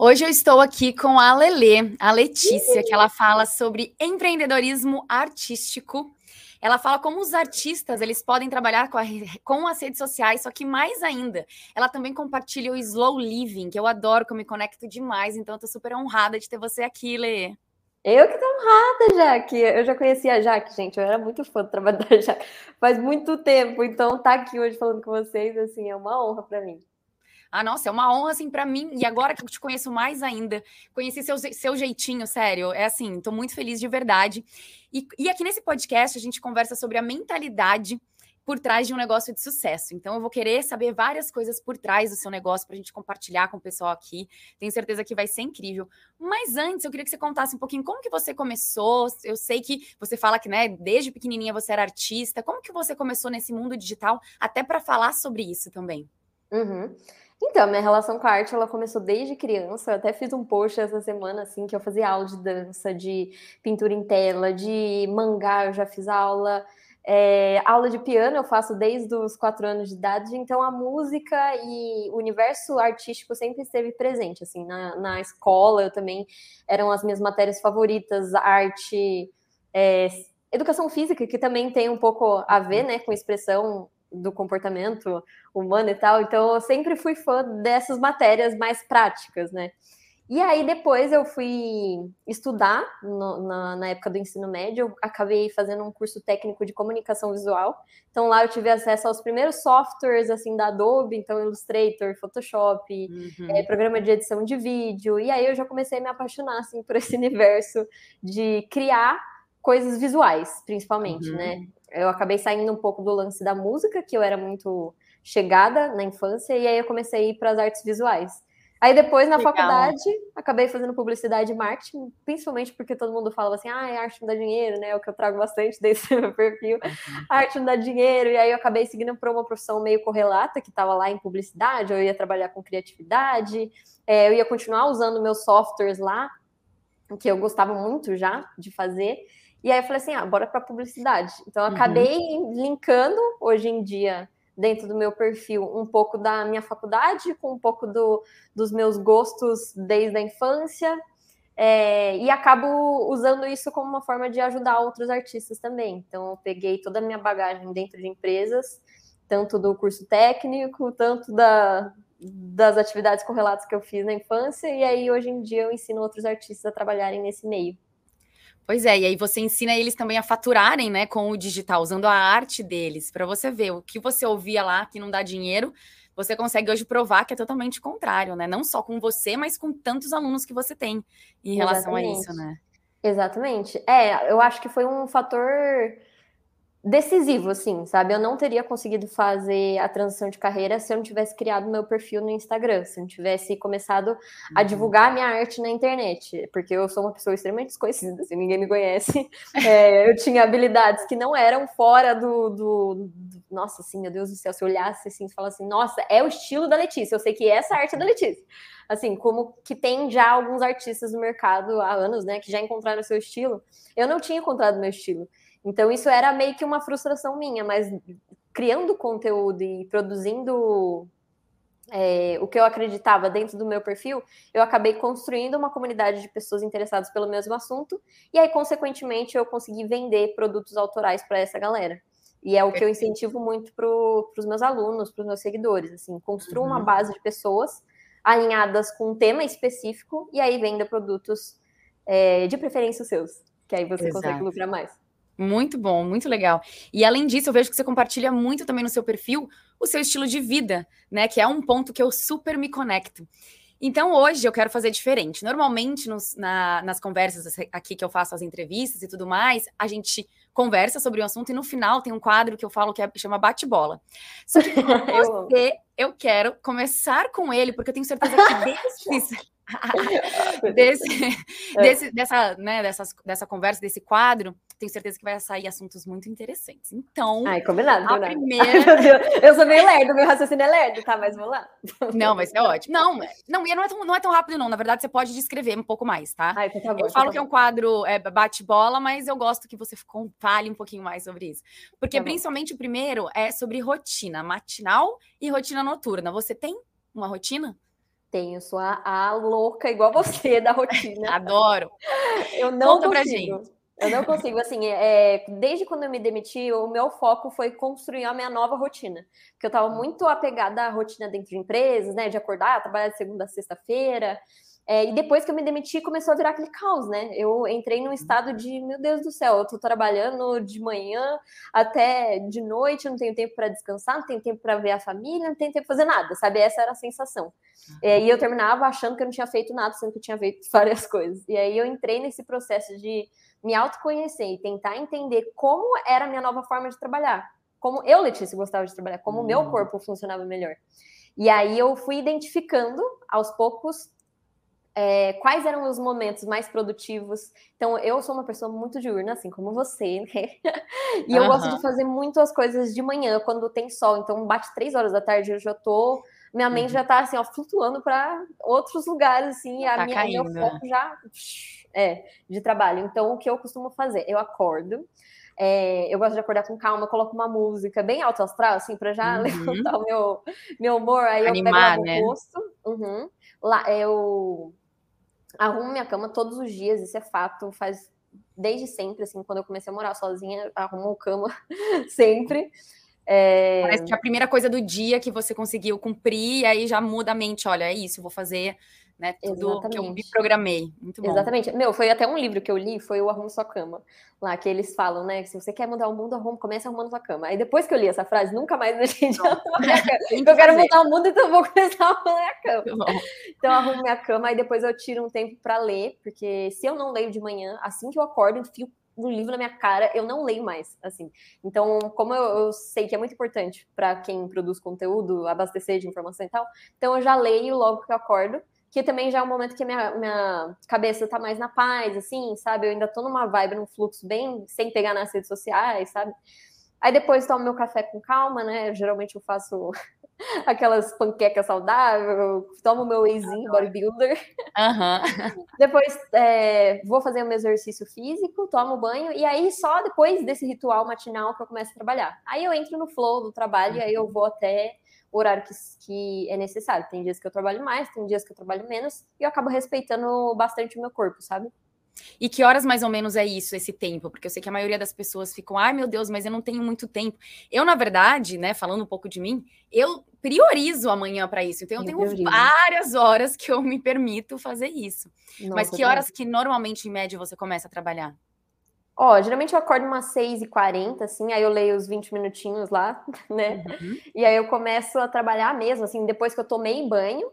Hoje eu estou aqui com a Lele, a Letícia, que ela fala sobre empreendedorismo artístico. Ela fala como os artistas eles podem trabalhar com, a, com as redes sociais, só que mais ainda, ela também compartilha o slow living, que eu adoro, que eu me conecto demais. Então, eu tô super honrada de ter você aqui, Lê. Eu que tô honrada, Jaque. Eu já conhecia a Jaque, gente. Eu era muito fã do trabalho da Jaque faz muito tempo. Então, tá aqui hoje falando com vocês, assim, é uma honra para mim. Ah, nossa, é uma honra, assim, para mim. E agora que eu te conheço mais ainda, conheci seu, seu jeitinho, sério. É assim, tô muito feliz de verdade. E, e aqui nesse podcast a gente conversa sobre a mentalidade por trás de um negócio de sucesso. Então, eu vou querer saber várias coisas por trás do seu negócio para a gente compartilhar com o pessoal aqui. Tenho certeza que vai ser incrível. Mas antes, eu queria que você contasse um pouquinho como que você começou. Eu sei que você fala que, né, desde pequenininha você era artista. Como que você começou nesse mundo digital, até para falar sobre isso também? Uhum. Então, minha relação com a arte, ela começou desde criança. Eu até fiz um post essa semana, assim, que eu fazia aula de dança, de pintura em tela, de mangá, eu já fiz aula. É, aula de piano eu faço desde os quatro anos de idade, então a música e o universo artístico sempre esteve presente, assim, na, na escola eu também, eram as minhas matérias favoritas, arte, é, educação física, que também tem um pouco a ver, né, com expressão do comportamento humano e tal. Então, eu sempre fui fã dessas matérias mais práticas, né? E aí, depois eu fui estudar no, na, na, época do ensino médio, eu acabei fazendo um curso técnico de comunicação visual. Então, lá eu tive acesso aos primeiros softwares, assim, da Adobe, então Illustrator, Photoshop, uhum. é, programa de edição de vídeo. E aí eu já comecei a me apaixonar, assim, por esse universo de criar coisas visuais, principalmente, uhum. né? Eu acabei saindo um pouco do lance da música, que eu era muito chegada na infância, e aí eu comecei a ir para as artes visuais. Aí depois, na Legal. faculdade, acabei fazendo publicidade e marketing, principalmente porque todo mundo falava assim, ah, a arte não dá dinheiro, né? É o que eu trago bastante desse meu perfil. Uhum. A arte não dá dinheiro, e aí eu acabei seguindo para uma profissão meio correlata, que estava lá em publicidade, eu ia trabalhar com criatividade, é, eu ia continuar usando meus softwares lá, que eu gostava muito já de fazer, e aí eu falei assim, ah, bora para publicidade. Então eu uhum. acabei linkando hoje em dia dentro do meu perfil um pouco da minha faculdade com um pouco do, dos meus gostos desde a infância é, e acabo usando isso como uma forma de ajudar outros artistas também. Então eu peguei toda a minha bagagem dentro de empresas, tanto do curso técnico, tanto da, das atividades correlatas que eu fiz na infância, e aí hoje em dia eu ensino outros artistas a trabalharem nesse meio. Pois é, e aí você ensina eles também a faturarem, né, com o digital, usando a arte deles, para você ver o que você ouvia lá que não dá dinheiro, você consegue hoje provar que é totalmente contrário, né? Não só com você, mas com tantos alunos que você tem em relação Exatamente. a isso, né? Exatamente. É, eu acho que foi um fator decisivo, assim, sabe? Eu não teria conseguido fazer a transição de carreira se eu não tivesse criado meu perfil no Instagram, se eu não tivesse começado a uhum. divulgar minha arte na internet, porque eu sou uma pessoa extremamente desconhecida, assim, ninguém me conhece. É, eu tinha habilidades que não eram fora do, do, do, Nossa, assim, meu Deus do céu, se eu olhasse assim e falasse assim, nossa, é o estilo da Letícia, eu sei que essa arte é da Letícia. Assim, como que tem já alguns artistas no mercado há anos, né, que já encontraram o seu estilo. Eu não tinha encontrado meu estilo. Então, isso era meio que uma frustração minha, mas criando conteúdo e produzindo é, o que eu acreditava dentro do meu perfil, eu acabei construindo uma comunidade de pessoas interessadas pelo mesmo assunto, e aí, consequentemente, eu consegui vender produtos autorais para essa galera. E é o que eu incentivo muito para os meus alunos, para os meus seguidores, assim, construa uhum. uma base de pessoas alinhadas com um tema específico, e aí venda produtos é, de preferência os seus, que aí você Exato. consegue lucrar mais. Muito bom, muito legal. E além disso, eu vejo que você compartilha muito também no seu perfil o seu estilo de vida, né? Que é um ponto que eu super me conecto. Então, hoje eu quero fazer diferente. Normalmente, nos, na, nas conversas aqui que eu faço as entrevistas e tudo mais, a gente conversa sobre um assunto e no final tem um quadro que eu falo que é, chama bate-bola. Só que você, eu quero começar com ele, porque eu tenho certeza que desde desse, é. desse, dessa, né, dessas, dessa conversa, desse quadro, tenho certeza que vai sair assuntos muito interessantes. Então, Ai, combinado, a combinado. primeira... eu sou meio lerdo, meu raciocínio é lerdo, tá? Mas vamos lá. Não, mas é ótimo. Não, não, e não é, tão, não é tão rápido, não. Na verdade, você pode descrever um pouco mais, tá? Ai, tá bom, eu falo que é um quadro é, bate-bola, mas eu gosto que você fale um pouquinho mais sobre isso. Porque, tá principalmente, o primeiro é sobre rotina matinal e rotina noturna. Você tem uma rotina? Tenho, sou a, a louca igual você da rotina. Adoro. Eu não Conta consigo. Eu não consigo, assim, é, desde quando eu me demiti, o meu foco foi construir a minha nova rotina. Porque eu estava muito apegada à rotina dentro de empresas, né? De acordar, trabalhar de segunda a sexta-feira. É, e depois que eu me demiti, começou a virar aquele caos, né? Eu entrei num estado de, meu Deus do céu, eu tô trabalhando de manhã até de noite, não tenho tempo para descansar, não tenho tempo para ver a família, não tenho tempo para fazer nada, sabe? Essa era a sensação. É, e eu terminava achando que eu não tinha feito nada, sendo que eu tinha feito várias coisas. E aí eu entrei nesse processo de me autoconhecer e tentar entender como era a minha nova forma de trabalhar. Como eu, Letícia, gostava de trabalhar, como o meu hum. corpo funcionava melhor. E aí eu fui identificando aos poucos é, quais eram os momentos mais produtivos. Então, eu sou uma pessoa muito diurna, assim como você, né? E eu uhum. gosto de fazer muitas coisas de manhã, quando tem sol. Então, bate três horas da tarde, eu já tô. Minha mente uhum. já tá assim, ó, flutuando para outros lugares, assim, a tá minha, caindo, meu foco já é de trabalho. Então, o que eu costumo fazer? Eu acordo. É, eu gosto de acordar com calma, coloco uma música bem alto astral, assim, para já uhum. levantar o meu, meu humor. Aí Animar, eu pego né? o rosto. Uhum. Lá, eu arrumo minha cama todos os dias, isso é fato, faz desde sempre, assim, quando eu comecei a morar sozinha, arrumo cama sempre. É... Parece que é a primeira coisa do dia que você conseguiu cumprir, e aí já muda a mente, olha, é isso, vou fazer né? Tudo Exatamente. que eu me programei. Muito bom. Exatamente. Meu, foi até um livro que eu li, foi o Arrumo Sua Cama. Lá que eles falam, né? Que se você quer mudar o mundo, arruma, comece arrumando sua cama. Aí depois que eu li essa frase, nunca mais deixei de arrumar minha cama. eu quero mudar o mundo, então vou começar a arrumar minha cama. Então eu arrumo minha cama, aí depois eu tiro um tempo para ler, porque se eu não leio de manhã, assim que eu acordo, eu fio um livro na minha cara, eu não leio mais, assim. Então, como eu, eu sei que é muito importante para quem produz conteúdo, abastecer de informação e tal, então eu já leio logo que eu acordo que também já é um momento que minha, minha cabeça tá mais na paz, assim, sabe? Eu ainda tô numa vibe, num fluxo bem sem pegar nas redes sociais, sabe? Aí depois tomo meu café com calma, né? Geralmente eu faço aquelas panquecas saudáveis, tomo meu wheyzinho bodybuilder. Uhum. depois é, vou fazer o meu exercício físico, tomo banho, e aí só depois desse ritual matinal que eu começo a trabalhar. Aí eu entro no flow do trabalho, e aí eu vou até o horário que, que é necessário. Tem dias que eu trabalho mais, tem dias que eu trabalho menos, e eu acabo respeitando bastante o meu corpo, sabe? E que horas mais ou menos é isso, esse tempo? Porque eu sei que a maioria das pessoas ficam, ai meu Deus, mas eu não tenho muito tempo. Eu, na verdade, né, falando um pouco de mim, eu priorizo amanhã para isso. Então, eu, eu tenho priorizo. várias horas que eu me permito fazer isso. Nossa, mas que horas que normalmente, em média, você começa a trabalhar? Ó, geralmente eu acordo umas 6h40, assim, aí eu leio os 20 minutinhos lá, né? Uhum. E aí eu começo a trabalhar mesmo, assim, depois que eu tomei banho,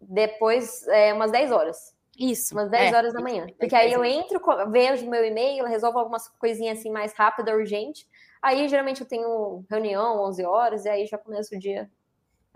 depois é, umas 10 horas. Isso. Umas 10 é, horas da manhã. Porque aí eu entro, vejo meu e-mail, resolvo algumas coisinhas assim mais rápida, urgente. Aí geralmente eu tenho reunião 11 horas e aí já começa o dia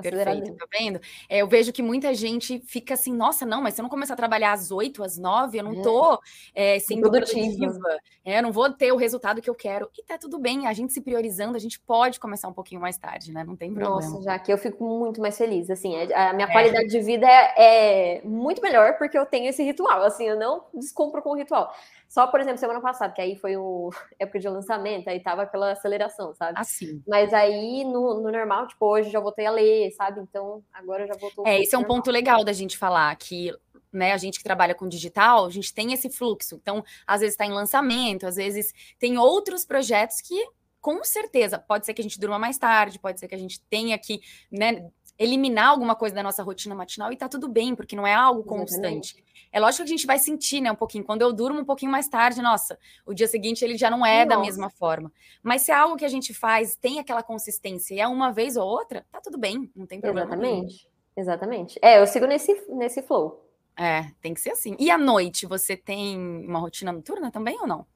Perfeito, tá vendo? É, eu vejo que muita gente fica assim, nossa, não, mas se eu não começar a trabalhar às 8, às 9, eu não é. tô é, sendo produtiva. É, eu não vou ter o resultado que eu quero. E tá tudo bem, a gente se priorizando, a gente pode começar um pouquinho mais tarde, né? Não tem problema. Nossa, já que eu fico muito mais feliz, assim, é, a minha é. qualidade de vida é, é, muito melhor porque eu tenho esse ritual, assim, eu não descumpro com o ritual. Só, por exemplo, semana passada, que aí foi o época de lançamento, aí tava aquela aceleração, sabe? Assim. Mas aí, no, no normal, tipo, hoje já voltei a ler, sabe? Então, agora já voltou. É, esse é um ponto legal da gente falar, que né, a gente que trabalha com digital, a gente tem esse fluxo. Então, às vezes está em lançamento, às vezes tem outros projetos que, com certeza, pode ser que a gente durma mais tarde, pode ser que a gente tenha que, né, eliminar alguma coisa da nossa rotina matinal e tá tudo bem, porque não é algo constante. Exatamente. É lógico que a gente vai sentir, né, um pouquinho. Quando eu durmo um pouquinho mais tarde, nossa, o dia seguinte ele já não é nossa. da mesma forma. Mas se é algo que a gente faz, tem aquela consistência e é uma vez ou outra, tá tudo bem, não tem problema. Exatamente. Nenhum. Exatamente. É, eu sigo nesse, nesse flow. É, tem que ser assim. E à noite, você tem uma rotina noturna também ou não?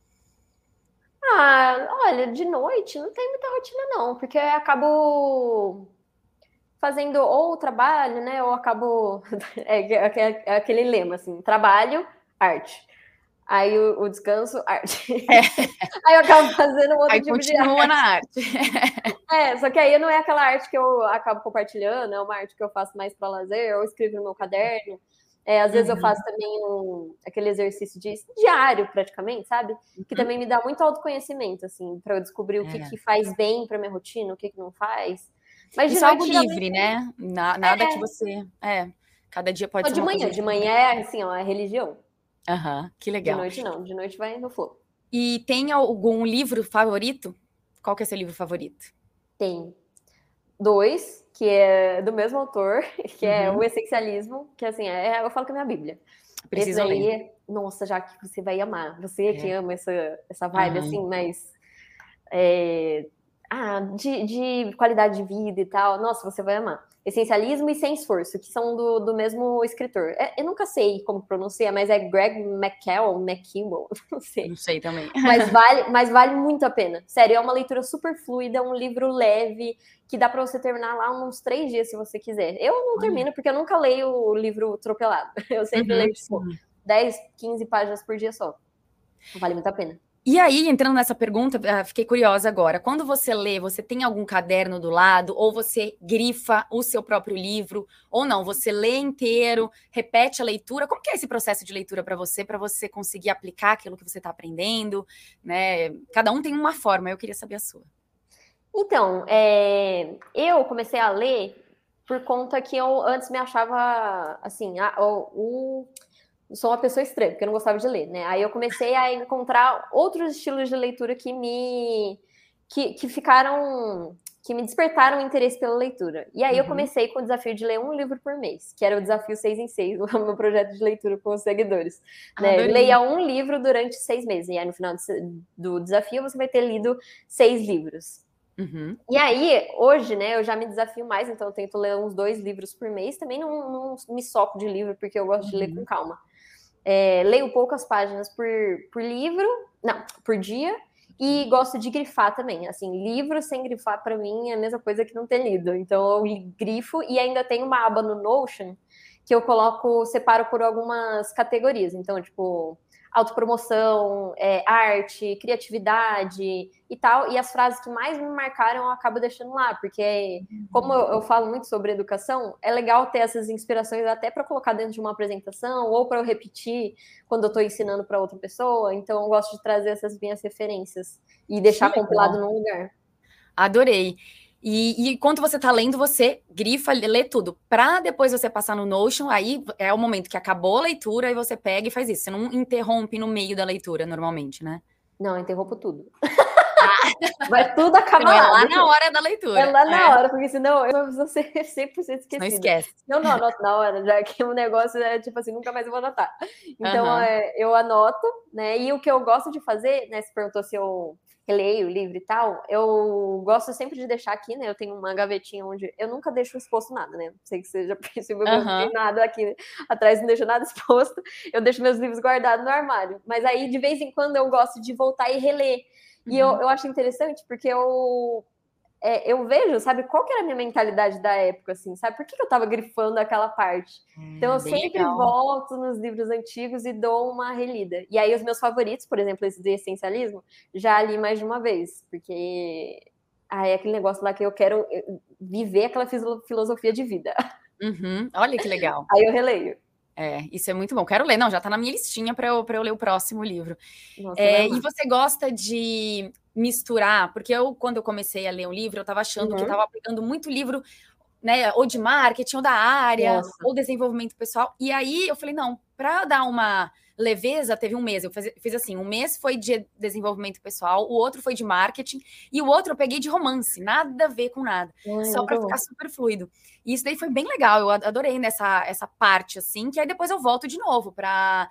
Ah, olha, de noite não tem muita rotina, não, porque eu acabo fazendo ou o trabalho, né? Ou acabo. É, é, é, aquele lema, assim: trabalho, arte. Aí o, o descanso, arte. É. aí eu acabo fazendo outro aí tipo de arte. na arte. é, só que aí não é aquela arte que eu acabo compartilhando, é uma arte que eu faço mais para lazer, ou escrevo no meu caderno. É, às vezes uhum. eu faço também um, aquele exercício de, diário, praticamente, sabe? Uhum. Que também me dá muito autoconhecimento, assim, para eu descobrir o que, é. que faz bem para minha rotina, o que, que não faz. Mas Isso é algo livre, né? Na, nada é. que você. É, cada dia pode Ou ser. De manhã, de manhã é assim, ó, é religião. Aham, uhum, que legal. De noite não, de noite vai no flow. E tem algum livro favorito? Qual que é seu livro favorito? Tem dois, que é do mesmo autor, que é uhum. O Essencialismo, que assim, é, eu falo que é minha Bíblia. Precisa Esse ler. É, nossa, já que você vai amar. Você é. que ama essa, essa vibe, uhum. assim, mas é, ah, de, de, qualidade de vida e tal, nossa, você vai amar. Essencialismo e Sem Esforço, que são do, do mesmo escritor. É, eu nunca sei como pronuncia, mas é Greg McKell, McKimball, não sei. Não sei também. Mas vale, mas vale muito a pena. Sério, é uma leitura super fluida, um livro leve, que dá para você terminar lá uns três dias, se você quiser. Eu não termino, porque eu nunca leio o livro atropelado. Eu sempre uhum, leio, tipo, 10, 15 páginas por dia só. Vale muito a pena. E aí, entrando nessa pergunta, ah, fiquei curiosa agora. Quando você lê, você tem algum caderno do lado, ou você grifa o seu próprio livro, ou não? Você lê inteiro, repete a leitura. Como que é esse processo de leitura para você, para você conseguir aplicar aquilo que você está aprendendo? Né? Cada um tem uma forma, eu queria saber a sua. Então, é, eu comecei a ler por conta que eu antes me achava assim, a, o, o sou uma pessoa estranha, porque eu não gostava de ler, né? Aí eu comecei a encontrar outros estilos de leitura que me que, que ficaram que me despertaram o interesse pela leitura. E aí uhum. eu comecei com o desafio de ler um livro por mês, que era o desafio 6 em 6, o meu projeto de leitura com os seguidores. Né? Leia um livro durante seis meses. E aí no final do desafio você vai ter lido seis livros. Uhum. E aí, hoje, né, eu já me desafio mais, então eu tento ler uns dois livros por mês. Também não, não me soco de livro, porque eu gosto uhum. de ler com uhum. calma. É, leio poucas páginas por, por livro, não, por dia, e gosto de grifar também. Assim, livro sem grifar para mim é a mesma coisa que não ter lido. Então eu grifo e ainda tem uma aba no Notion que eu coloco, separo por algumas categorias. Então, tipo, autopromoção, é, arte, criatividade e tal. E as frases que mais me marcaram eu acabo deixando lá, porque, como eu, eu falo muito sobre educação, é legal ter essas inspirações até para colocar dentro de uma apresentação ou para eu repetir quando eu estou ensinando para outra pessoa. Então, eu gosto de trazer essas minhas referências e deixar compilado num lugar. Adorei. E, e enquanto você está lendo, você grifa, lê tudo. Para depois você passar no Notion, aí é o momento que acabou a leitura e você pega e faz isso. Você não interrompe no meio da leitura, normalmente, né? Não, interrompo tudo. Ah. Vai tudo acabar. Não, é lá na hora da leitura. É lá na é. hora, porque senão eu vou ser 100% esquecida. Não esquece. Não, não, anoto na hora, já que o negócio é tipo assim, nunca mais eu vou anotar. Então, uhum. é, eu anoto, né? E o que eu gosto de fazer, né? Se perguntou se eu releio o livro e tal, eu gosto sempre de deixar aqui, né? Eu tenho uma gavetinha onde eu nunca deixo exposto nada, né? Não sei que seja possível, uhum. não tem nada aqui atrás, não deixo nada exposto. Eu deixo meus livros guardados no armário. Mas aí, de vez em quando, eu gosto de voltar e reler. E uhum. eu, eu acho interessante porque eu é, eu vejo, sabe, qual que era a minha mentalidade da época, assim, sabe? Por que, que eu tava grifando aquela parte? Hum, então, eu sempre legal. volto nos livros antigos e dou uma relida. E aí, os meus favoritos, por exemplo, esse de essencialismo, já li mais de uma vez, porque ah, é aquele negócio lá que eu quero eh, viver aquela filosofia de vida. Uhum. Olha que legal. aí eu releio. É, isso é muito bom. Quero ler, não, já tá na minha listinha para eu, eu ler o próximo livro. Nossa, é, e você gosta de misturar, porque eu, quando eu comecei a ler um livro, eu estava achando uhum. que estava pegando muito livro, né, ou de marketing, ou da área, Nossa. ou desenvolvimento pessoal. E aí eu falei, não, para dar uma leveza, teve um mês. Eu fiz, fiz, assim: um mês foi de desenvolvimento pessoal, o outro foi de marketing, e o outro eu peguei de romance, nada a ver com nada, só para ficar super fluido. E isso daí foi bem legal, eu adorei nessa essa parte, assim, que aí depois eu volto de novo para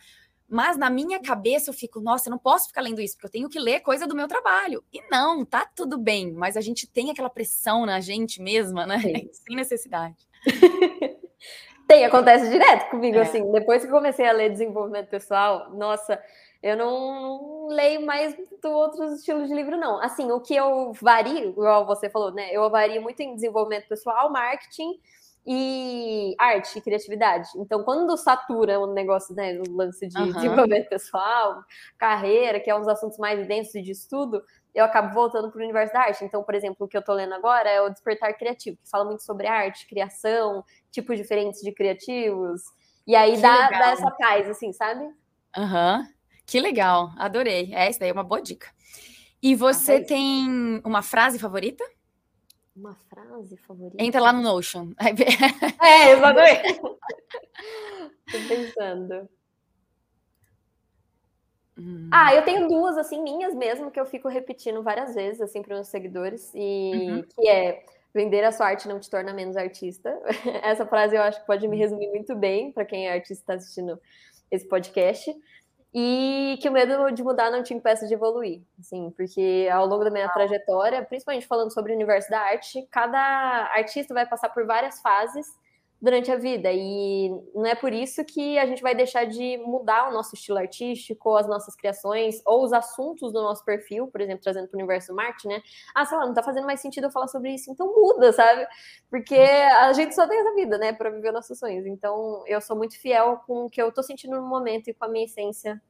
mas na minha cabeça eu fico, nossa, eu não posso ficar lendo isso, porque eu tenho que ler coisa do meu trabalho. E não, tá tudo bem, mas a gente tem aquela pressão na gente mesma, né? Sim. Sem necessidade. tem, acontece direto comigo, é. assim. Depois que comecei a ler desenvolvimento pessoal, nossa, eu não, leio mais outros estilos de livro, não. Assim, o que eu vario, igual você falou, né? Eu vario muito em desenvolvimento pessoal, marketing e arte e criatividade. Então, quando satura o negócio, né, o lance de uhum. desenvolvimento pessoal, carreira, que é um dos assuntos mais densos de estudo, eu acabo voltando para o universo da arte. Então, por exemplo, o que eu estou lendo agora é o Despertar Criativo, que fala muito sobre arte, criação, tipos diferentes de criativos. E aí dá, dá, essa paz, assim, sabe? Aham. Uhum. Que legal, adorei. É, isso daí é uma boa dica. E você ah, tem uma frase favorita? Uma frase favorita? Entra lá no Notion. É, exatamente. Tô pensando. Hum. Ah, eu tenho duas, assim, minhas mesmo, que eu fico repetindo várias vezes, assim, para meus seguidores, e uhum. que é vender a sua arte não te torna menos artista. Essa frase eu acho que pode me resumir muito bem para quem é artista e está assistindo esse podcast e que o medo de mudar não te impeça de evoluir, assim, porque ao longo da minha trajetória, principalmente falando sobre o universo da arte, cada artista vai passar por várias fases durante a vida e não é por isso que a gente vai deixar de mudar o nosso estilo artístico, as nossas criações ou os assuntos do nosso perfil, por exemplo, trazendo para o universo do marketing, né? Ah, sei lá, não está fazendo mais sentido eu falar sobre isso, então muda, sabe? Porque a gente só tem essa vida, né, para viver nossos sonhos. Então, eu sou muito fiel com o que eu estou sentindo no momento e com a minha essência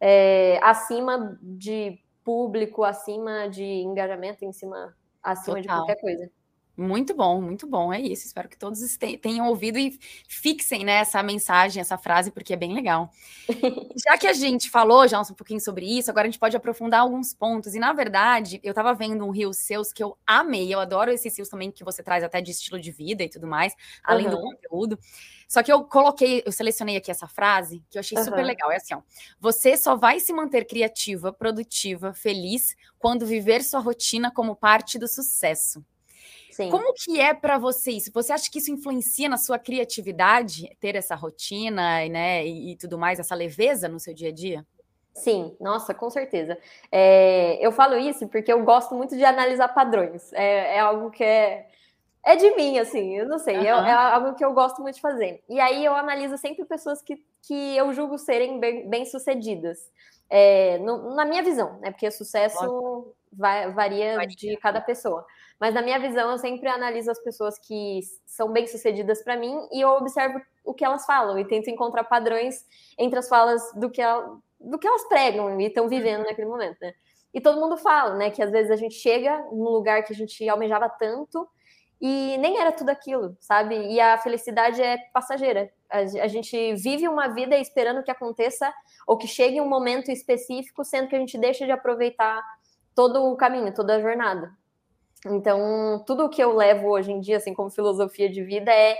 é, acima de público, acima de engajamento, em cima, acima Total. de qualquer coisa. Muito bom, muito bom. É isso. Espero que todos tenham ouvido e fixem né, essa mensagem, essa frase, porque é bem legal. já que a gente falou já um pouquinho sobre isso, agora a gente pode aprofundar alguns pontos. E, na verdade, eu estava vendo um rio seus que eu amei. Eu adoro esses rios também que você traz até de estilo de vida e tudo mais, além uhum. do conteúdo. Só que eu coloquei, eu selecionei aqui essa frase que eu achei uhum. super legal. É assim, ó. Você só vai se manter criativa, produtiva, feliz quando viver sua rotina como parte do sucesso. Sim. Como que é para você isso? Você acha que isso influencia na sua criatividade, ter essa rotina, né, e, e tudo mais, essa leveza no seu dia a dia? Sim, nossa, com certeza. É, eu falo isso porque eu gosto muito de analisar padrões. É, é algo que é, é de mim, assim, eu não sei, uhum. é, é, algo que eu gosto muito de fazer. E aí eu analiso sempre pessoas que, que eu julgo serem bem-sucedidas. Bem é, na minha visão, né? Porque sucesso vai, varia de cada pessoa. Mas na minha visão, eu sempre analiso as pessoas que são bem-sucedidas para mim e eu observo o que elas falam e tento encontrar padrões entre as falas do que, ela, do que elas pregam e estão vivendo uhum. naquele momento, né? E todo mundo fala, né, que às vezes a gente chega num lugar que a gente almejava tanto e nem era tudo aquilo, sabe? E a felicidade é passageira. A, gente vive uma vida esperando que aconteça ou que chegue um momento específico, sendo que a gente deixa de aproveitar todo o caminho, toda a jornada. Então, tudo o que eu levo hoje em dia, assim, como filosofia de vida, é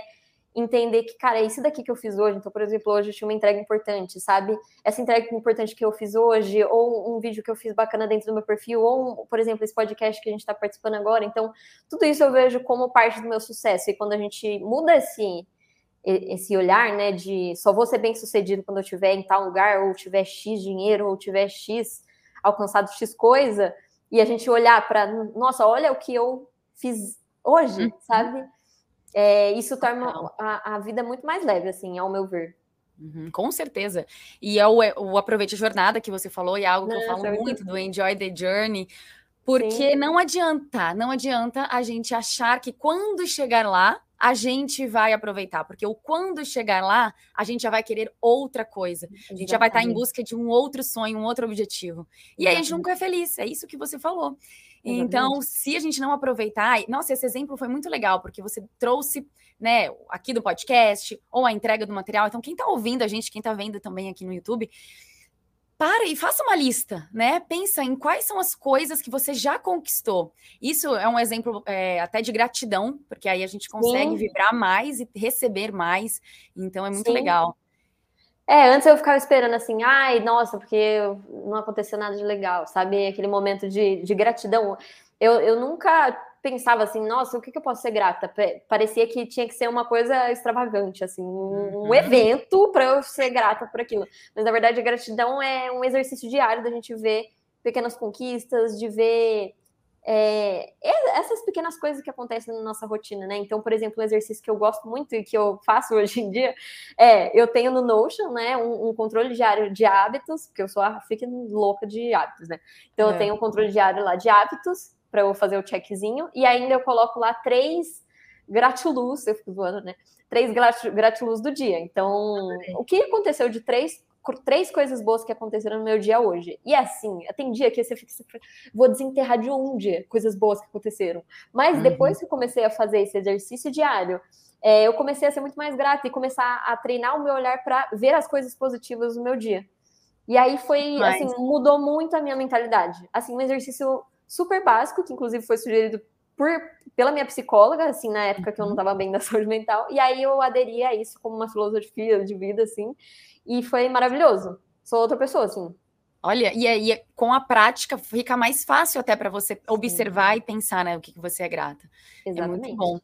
entender que, cara, é isso daqui que eu fiz hoje. Então, por exemplo, hoje eu tinha uma entrega importante, sabe? Essa entrega importante que eu fiz hoje, ou um vídeo que eu fiz bacana dentro do meu perfil, ou, por exemplo, esse podcast que a gente está participando agora. Então, tudo isso eu vejo como parte do meu sucesso. E quando a gente muda esse, esse olhar, né, de só vou ser bem sucedido quando eu estiver em tal lugar, ou tiver X dinheiro, ou tiver X alcançado X coisa, e a gente olhar para, nossa, olha o que eu fiz hoje, uhum. sabe? É, isso torna a, a, vida muito mais leve, assim, ao meu ver. Uhum, com certeza. E é o, é o aproveite a jornada que você falou, e é algo que eu falo muito do enjoy the journey, porque Sim. não adianta, não adianta a gente achar que quando chegar lá, a gente vai aproveitar, porque o quando chegar lá, a gente já vai querer outra coisa. A gente já vai estar em busca de um outro sonho, um outro objetivo. E Exatamente. aí a gente nunca é feliz, é isso que você falou. Exatamente. Então, se a gente não aproveitar, nossa, esse exemplo foi muito legal, porque você trouxe, né, aqui do podcast, ou a entrega do material. Então, quem está ouvindo a gente, quem está vendo também aqui no YouTube, para e faça uma lista, né? Pensa em quais são as coisas que você já conquistou. Isso é um exemplo é, até de gratidão, porque aí a gente consegue Sim. vibrar mais e receber mais. Então é muito Sim. legal. É, antes eu ficava esperando assim, ai, nossa, porque não aconteceu nada de legal, sabe? Aquele momento de, de gratidão. Eu, eu nunca pensava assim, nossa, o que, que eu posso ser grata? Parecia que tinha que ser uma coisa extravagante, assim, um, uhum. evento para eu ser grata por aquilo. Mas na verdade, a gratidão é um exercício diário da gente ver pequenas conquistas, de ver é, essas pequenas coisas que acontecem na nossa rotina, né? Então, por exemplo, um exercício que eu gosto muito e que eu faço hoje em dia é eu tenho no Notion, né, um, um controle diário de hábitos, porque eu sou a fique louca de hábitos, né? Então, é. eu tenho um controle diário lá de hábitos para eu fazer o checkzinho e ainda eu coloco lá três gratiluz, eu fico zoando, né? Três gratiluz do dia. Então, o que aconteceu de três três coisas boas que aconteceram no meu dia hoje. E assim, tem dia que você fica, vou desenterrar de um dia coisas boas que aconteceram. Mas uhum. depois que eu comecei a fazer esse exercício diário, é, eu comecei a ser muito mais grata e começar a treinar o meu olhar para ver as coisas positivas no meu dia. E aí foi, Mas... assim, mudou muito a minha mentalidade. Assim, um exercício super básico, que inclusive foi sugerido por, pela minha psicóloga, assim, na época que eu não estava uhum. bem da saúde mental, e aí eu aderi a isso como uma filosofia de vida, assim, e foi maravilhoso. Sou outra pessoa, assim. Olha, e aí com a prática fica mais fácil até para você observar Sim. e pensar, né, o que, que você é grata. Exatamente. É muito bom.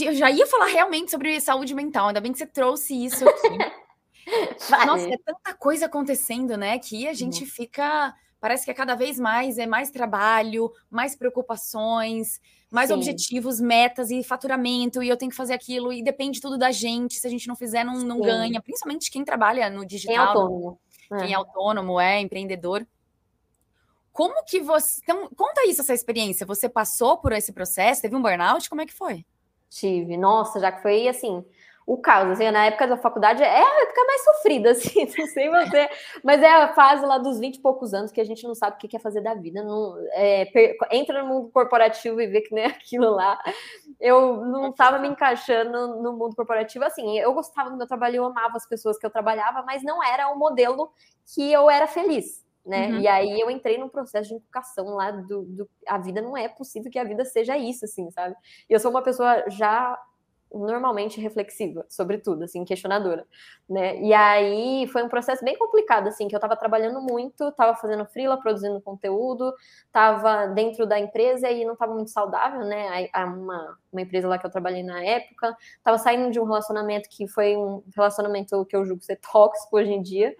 Eu já ia falar realmente sobre saúde mental, ainda bem que você trouxe isso aqui. Nossa, é tanta coisa acontecendo, né, que a gente fica. Parece que é cada vez mais é mais trabalho, mais preocupações, mais Sim. objetivos, metas e faturamento, e eu tenho que fazer aquilo, e depende tudo da gente. Se a gente não fizer, não, não ganha. Principalmente quem trabalha no digital. Quem é autônomo. Quem é, é autônomo, é empreendedor. Como que você. Então, conta isso, essa experiência. Você passou por esse processo? Teve um burnout? Como é que foi? Tive. Nossa, já que foi assim o caos. Assim, na época da faculdade é a época mais sofrida, assim, não sei você, mas é a fase lá dos 20 e poucos anos que a gente não sabe o que quer fazer da vida. Não, é, per, entra no mundo corporativo e vê que nem aquilo lá. Eu não estava me encaixando no mundo corporativo. Assim, eu gostava do meu trabalho, eu amava as pessoas que eu trabalhava, mas não era o modelo que eu era feliz. Né? Uhum. E aí eu entrei num processo de educação lá do, do, a vida não é possível que a vida seja isso, assim, sabe? Eu sou uma pessoa já normalmente reflexiva sobre tudo, assim, questionadora, né? E aí foi um processo bem complicado, assim, que eu estava trabalhando muito, estava fazendo freela, produzindo conteúdo, estava dentro da empresa e não estava muito saudável, né? A, uma, uma empresa lá que eu trabalhei na época, estava saindo de um relacionamento que foi um relacionamento que eu julgo ser tóxico hoje em dia,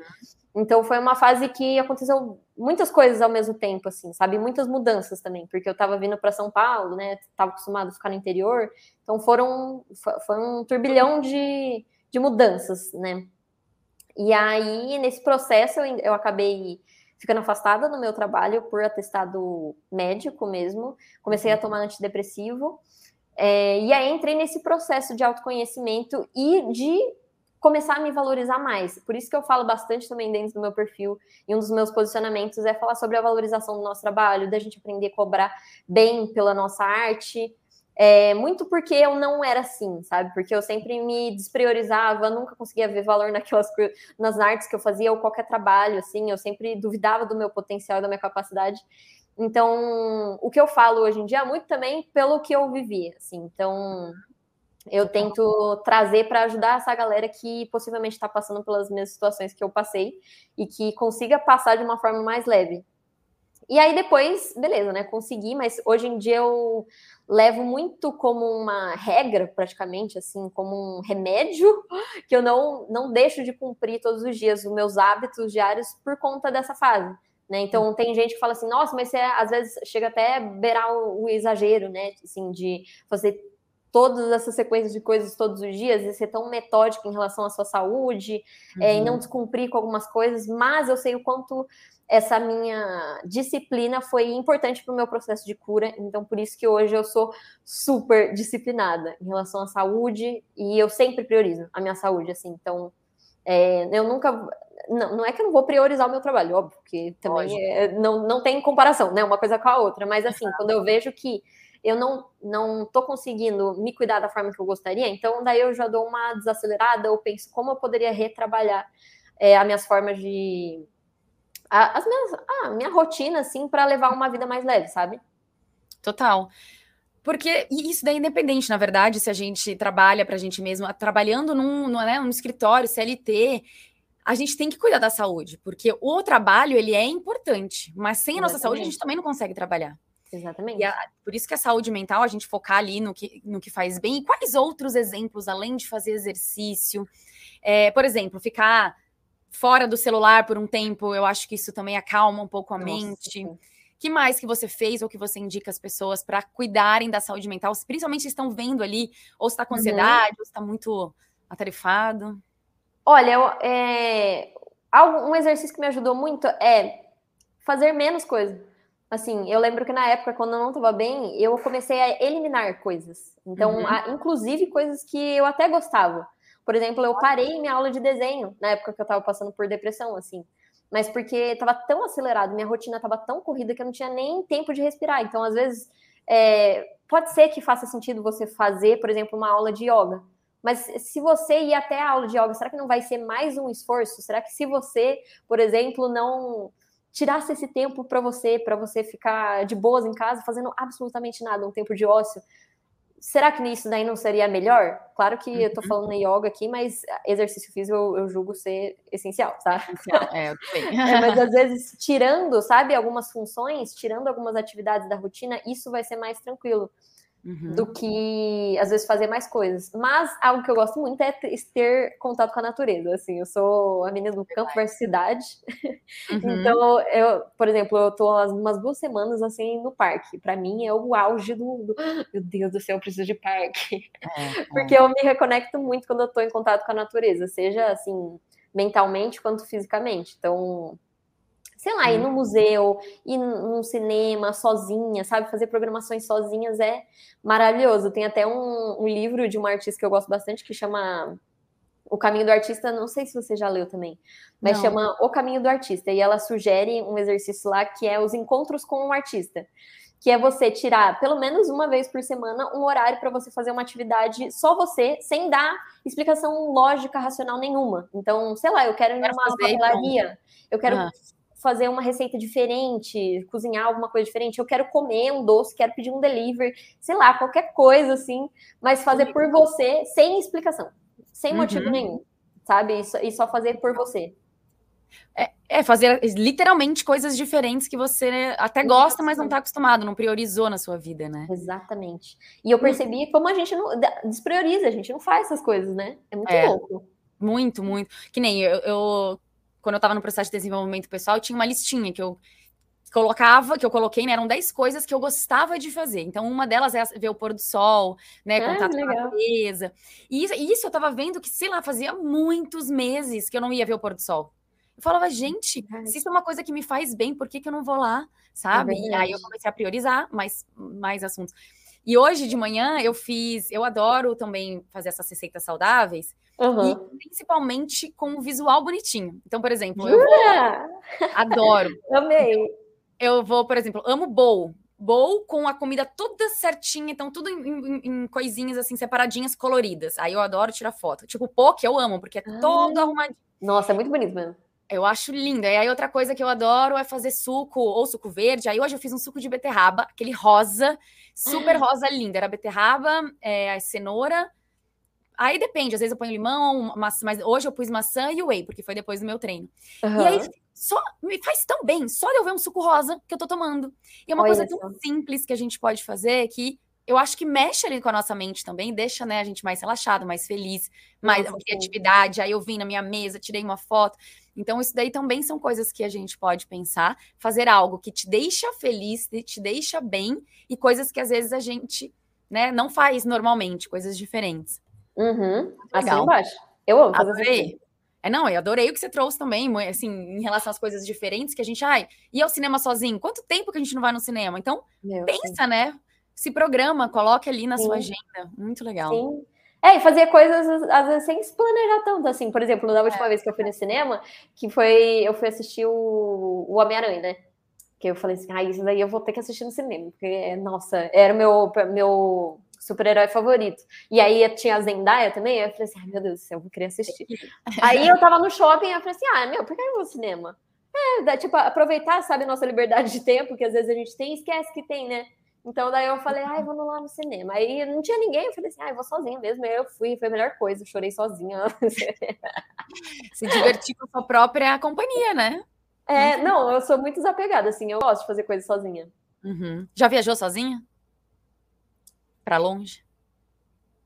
então foi uma fase que aconteceu muitas coisas ao mesmo tempo, assim, sabe? Muitas mudanças também, porque eu estava vindo para São Paulo, né? Tava acostumado a ficar no interior, então foram foi um turbilhão de, de mudanças, né? E aí nesse processo eu, eu acabei ficando afastada no meu trabalho por atestado médico mesmo, comecei a uhum. tomar antidepressivo. É, e aí entrei nesse processo de autoconhecimento e de começar a me valorizar mais. Por isso que eu falo bastante também dentro do meu perfil, e um dos meus posicionamentos é falar sobre a valorização do nosso trabalho, da gente aprender a cobrar bem pela nossa arte. É, muito porque eu não era assim, sabe? Porque eu sempre me despriorizava, nunca conseguia ver valor naquelas nas artes que eu fazia ou qualquer trabalho, assim, eu sempre duvidava do meu potencial, da minha capacidade. Então, o que eu falo hoje em dia é muito também pelo que eu vivi, assim. Então, eu tento trazer para ajudar essa galera que possivelmente está passando pelas mesmas situações que eu passei e que consiga passar de uma forma mais leve. E aí depois, beleza, né? Consegui, mas hoje em dia eu levo muito como uma regra, praticamente, assim, como um remédio, que eu não, não deixo de cumprir todos os dias os meus hábitos diários por conta dessa fase. Né? Então tem gente que fala assim, nossa, mas você às vezes chega até a beirar o, o exagero, né? Assim, de fazer todas essas sequências de coisas todos os dias e ser tão metódico em relação à sua saúde uhum. é, e não uhum. descumprir com algumas coisas, mas eu sei o quanto essa minha disciplina foi importante para o meu processo de cura, então por isso que hoje eu sou super disciplinada em relação à saúde e eu sempre priorizo a minha saúde, assim, então é, eu nunca não, não é que eu não vou priorizar o meu trabalho, óbvio, que também é, não, não tem comparação, né, uma coisa com a outra, mas assim, quando eu vejo que eu não não tô conseguindo me cuidar da forma que eu gostaria, então daí eu já dou uma desacelerada, eu penso como eu poderia retrabalhar é, as minhas formas de a, as minhas, a minha rotina assim para levar uma vida mais leve, sabe? Total. Porque isso daí é independente, na verdade, se a gente trabalha para a gente mesmo, trabalhando num, num, né, num escritório, CLT, a gente tem que cuidar da saúde, porque o trabalho ele é importante, mas sem a nossa Exatamente. saúde a gente também não consegue trabalhar. Exatamente. A, por isso que a saúde mental, a gente focar ali no que, no que faz bem. E quais outros exemplos, além de fazer exercício? É, por exemplo, ficar fora do celular por um tempo, eu acho que isso também acalma um pouco a Nossa, mente. que mais que você fez ou que você indica as pessoas para cuidarem da saúde mental, principalmente se estão vendo ali, ou está com uhum. ansiedade, uhum. ou está muito atarefado? Olha, eu, é, um exercício que me ajudou muito é fazer menos coisas. Assim, eu lembro que na época, quando eu não estava bem, eu comecei a eliminar coisas. Então, uhum. a, inclusive coisas que eu até gostava. Por exemplo, eu parei minha aula de desenho na época que eu estava passando por depressão, assim. Mas porque estava tão acelerado, minha rotina estava tão corrida que eu não tinha nem tempo de respirar. Então, às vezes, é, pode ser que faça sentido você fazer, por exemplo, uma aula de yoga. Mas se você ir até a aula de yoga, será que não vai ser mais um esforço? Será que se você, por exemplo, não tirasse esse tempo para você, para você ficar de boas em casa, fazendo absolutamente nada, um tempo de ócio, será que nisso daí não seria melhor? Claro que eu tô uhum. falando em yoga aqui, mas exercício físico eu, eu julgo ser essencial, tá? Essencial, é, é, mas às vezes, tirando, sabe, algumas funções, tirando algumas atividades da rotina, isso vai ser mais tranquilo. Uhum. do que às vezes fazer mais coisas. Mas algo que eu gosto muito é ter contato com a natureza. Assim, eu sou a menina do campo versus cidade. Uhum. Então, eu, por exemplo, eu tô umas duas semanas assim no parque. Para mim é o auge do, do, meu Deus do céu, eu preciso de parque. É, é. Porque eu me reconecto muito quando eu tô em contato com a natureza, seja assim mentalmente quanto fisicamente. Então, sei lá, ir no museu, ir num cinema sozinha, sabe? Fazer programações sozinhas é maravilhoso. Tem até um, um, livro de uma artista que eu gosto bastante que chama O Caminho do Artista. Não sei se você já leu também, mas não. chama O Caminho do Artista. E ela sugere um exercício lá que é os encontros com o artista. Que é você tirar pelo menos uma vez por semana um horário para você fazer uma atividade só você, sem dar explicação lógica, racional nenhuma. Então, sei lá, eu quero ir numa papelaria, eu quero ah fazer uma receita diferente, cozinhar alguma coisa diferente, eu quero comer um doce, quero pedir um delivery, sei lá, qualquer coisa assim, mas fazer por você sem explicação, sem uhum. motivo nenhum, sabe? E só, e só fazer por você. É, é, fazer literalmente coisas diferentes que você até gosta, mas não está acostumado, não priorizou na sua vida, né? Exatamente. E eu percebi como a gente não desprioriza, a gente não faz essas coisas, né? É muito é, louco. Muito, muito. Que nem eu, eu quando eu estava no processo de desenvolvimento pessoal, tinha uma listinha que eu colocava, que eu coloquei, né, eram 10 coisas que eu gostava de fazer. Então, uma delas é ver o pôr do sol, né, ah, contato com a natureza. E isso, isso eu tava vendo que, sei lá, fazia muitos meses que eu não ia ver o pôr do sol. Eu falava, gente, se isso é uma coisa que me faz bem, por que, que eu não vou lá, sabe? É e aí eu comecei a priorizar mais, mais assuntos. E hoje de manhã eu fiz, eu adoro também fazer essas receitas saudáveis, uhum. e principalmente com o visual bonitinho. Então, por exemplo, eu vou, adoro. Amei. Eu, vou, por exemplo, amo bowl. Bowl com a comida toda certinha, então tudo em, em, em, coisinhas assim, separadinhas, coloridas. Aí eu adoro tirar foto. Tipo, poke eu amo, porque é ah. todo arrumadinho. Nossa, é muito bonito mesmo. Eu acho lindo. E aí, outra coisa que eu adoro é fazer suco ou suco verde. Aí, hoje eu fiz um suco de beterraba, aquele rosa, super rosa lindo. Era beterraba, é, a cenoura. Aí depende, às vezes eu ponho limão, mas hoje eu pus maçã e whey, porque foi depois do meu treino. Uhum. E aí, só me faz tão bem, só de eu ver um suco rosa que eu tô tomando. E é uma Olha coisa tão simples que a gente pode fazer que eu acho que mexe ali com a nossa mente também, deixa né, a gente mais relaxado, mais feliz, mais nossa, criatividade. Sim. Aí eu vim na minha mesa, tirei uma foto. Então, isso daí também são coisas que a gente pode pensar, fazer algo que te deixa feliz, te deixa bem, e coisas que às vezes a gente né, não faz normalmente, coisas diferentes. Uhum. Assim embaixo. Eu amo fazer Adorei. É, não, eu adorei o que você trouxe também, assim, em relação às coisas diferentes, que a gente, ai, e ao cinema sozinho? Quanto tempo que a gente não vai no cinema? Então, Meu, pensa, sim. né? Se programa, coloque ali na Sim. sua agenda. Muito legal. Sim. É, e fazer coisas, às vezes, sem se planejar tanto, assim. Por exemplo, na última é. vez que eu fui no cinema, que foi... Eu fui assistir o, o Homem-Aranha, né? Que eu falei assim, ah, isso daí eu vou ter que assistir no cinema. Porque, nossa, era o meu, meu super-herói favorito. E aí tinha a Zendaya também, eu falei assim, ai, meu Deus do céu, eu vou querer assistir. aí eu tava no shopping, eu falei assim, ah, meu, por que eu vou ao cinema? É, tipo, aproveitar, sabe, nossa liberdade de tempo, que às vezes a gente tem, esquece que tem, né? Então daí eu falei, ai, vamos lá no cinema. Aí não tinha ninguém, eu falei assim, ai, vou sozinha mesmo. Aí eu fui, foi a melhor coisa, chorei sozinha. Se divertir com a sua própria companhia, né? É, não, eu sou muito desapegada, assim, eu gosto de fazer coisas sozinha. Uhum. Já viajou sozinha? Para longe?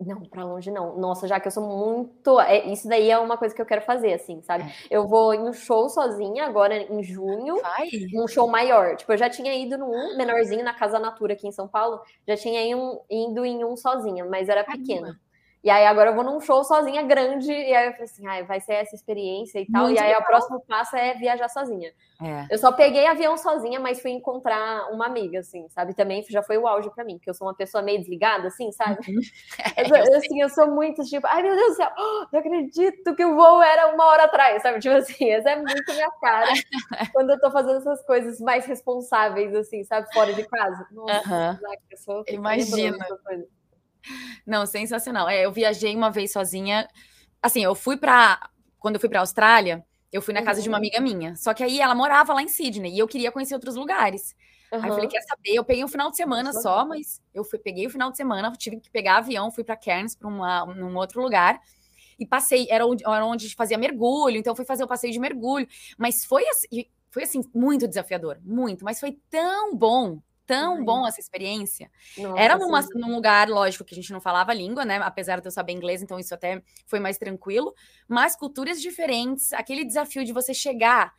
Não, para longe não. Nossa, já que eu sou muito. É, isso daí é uma coisa que eu quero fazer, assim, sabe? É. Eu vou em um show sozinha agora em junho. Vai. Um show maior. Tipo, eu já tinha ido num menorzinho na Casa Natura aqui em São Paulo. Já tinha ido em um sozinha, mas era pequeno. E aí agora eu vou num show sozinha grande, e aí eu falei assim, ah, vai ser essa experiência e tal. Muito e aí legal. o próximo passo é viajar sozinha. É. Eu só peguei avião sozinha, mas fui encontrar uma amiga, assim, sabe? Também já foi o auge para mim, porque eu sou uma pessoa meio desligada, assim, sabe? Uhum. eu, assim, eu sou muito tipo, ai meu Deus do céu, oh, não acredito que o voo era uma hora atrás, sabe? Tipo assim, essa é muito minha cara quando eu tô fazendo essas coisas mais responsáveis, assim, sabe? Fora de casa. Nossa, uhum. eu sou Imagina. Não, sensacional. É, eu viajei uma vez sozinha. Assim, eu fui para quando eu fui para Austrália, eu fui na uhum. casa de uma uhum. amiga minha. Só que aí ela morava lá em Sydney e eu queria conhecer outros lugares. Uhum. Aí eu falei, quer saber? Eu peguei um final de semana só, mas eu fui, peguei o final de semana, tive que pegar avião, fui para Cairns, para um outro lugar. E passei, era onde, era onde fazia mergulho, então fui fazer o passeio de mergulho. Mas foi assim, foi assim, muito desafiador, muito, mas foi tão bom, tão Ai. bom essa experiência. Nossa, Era numa, num lugar, lógico, que a gente não falava língua, né? Apesar de eu saber inglês, então isso até foi mais tranquilo. Mas culturas diferentes, aquele desafio de você chegar.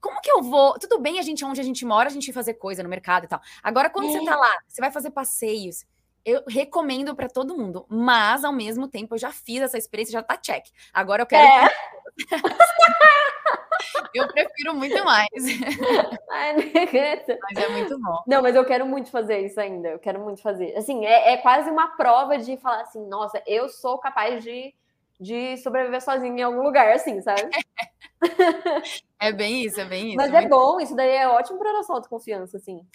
Como que eu vou? Tudo bem, a gente, onde a gente mora, a gente fazer coisa no mercado e tal. Agora, quando é. você tá lá, você vai fazer passeios. Eu recomendo para todo mundo, mas ao mesmo tempo eu já fiz essa experiência, já tá check. Agora eu quero. É. Eu prefiro muito mais. Ai, mas é muito bom. Não, mas eu quero muito fazer isso ainda. Eu quero muito fazer. Assim, é, é quase uma prova de falar assim, nossa, eu sou capaz de, de sobreviver sozinho em algum lugar, assim, sabe? É bem isso, é bem isso. Mas é, bom, isso daí é ótimo para nossa autoconfiança, assim.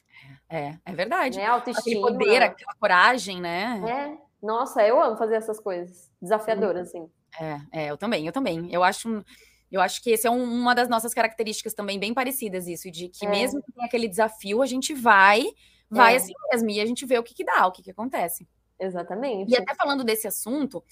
É, é verdade. É, autoestima. Aquele poder, aquela coragem, né? É. Nossa, eu amo fazer essas coisas. Desafiadoras, assim. É, é, eu também, eu também. Eu acho eu acho que esse é um, uma das nossas características também bem parecidas, isso, de que é. mesmo que tenha aquele desafio, a gente vai, vai é. assim mesmo, e a gente vê o que, que dá, o que, que acontece. Exatamente. E até falando desse assunto,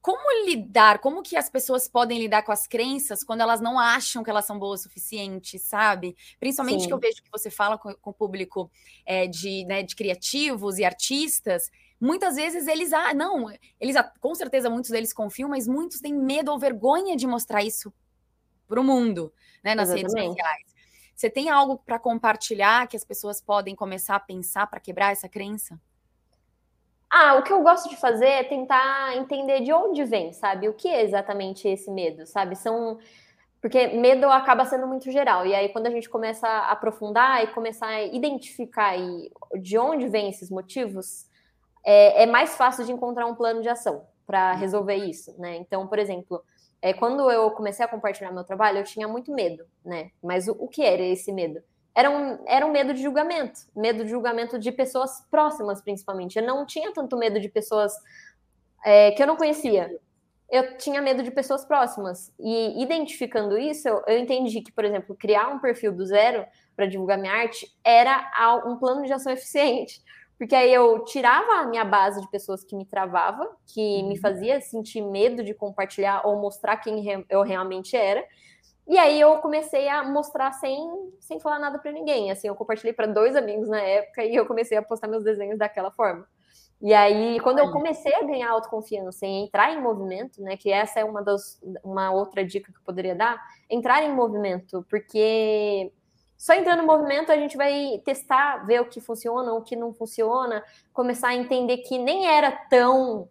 como lidar, como que as pessoas podem lidar com as crenças quando elas não acham que elas são boas o suficiente, sabe? Principalmente Sim. que eu vejo que você fala com, com o público é, de, né, de criativos e artistas, muitas vezes eles, ah, não, eles, com certeza muitos deles confiam, mas muitos têm medo ou vergonha de mostrar isso para o mundo, né, nas Exatamente. redes sociais. Você tem algo para compartilhar que as pessoas podem começar a pensar para quebrar essa crença? Ah, o que eu gosto de fazer é tentar entender de onde vem, sabe? O que é exatamente esse medo, sabe? São porque medo acaba sendo muito geral. E aí, quando a gente começa a aprofundar e começar a identificar de onde vêm esses motivos, é, é mais fácil de encontrar um plano de ação para resolver isso, né? Então, por exemplo, é, quando eu comecei a compartilhar meu trabalho, eu tinha muito medo, né? Mas o, o que era esse medo? Era um, era um medo de julgamento, medo de julgamento de pessoas próximas, principalmente. Eu não tinha tanto medo de pessoas é, que eu não conhecia. Eu tinha medo de pessoas próximas. E identificando isso, eu, eu entendi que, por exemplo, criar um perfil do zero para divulgar minha arte era um plano de ação eficiente porque aí eu tirava a minha base de pessoas que me travava, que me uhum. fazia sentir medo de compartilhar ou mostrar quem eu realmente era. E aí eu comecei a mostrar sem, sem falar nada para ninguém. Assim, eu compartilhei para dois amigos na época e eu comecei a postar meus desenhos daquela forma. E aí, quando eu comecei a ganhar autoconfiança e entrar em movimento, né, que essa é uma das uma outra dica que eu poderia dar, entrar em movimento, porque só entrando no movimento a gente vai testar, ver o que funciona, o que não funciona, começar a entender que nem era tão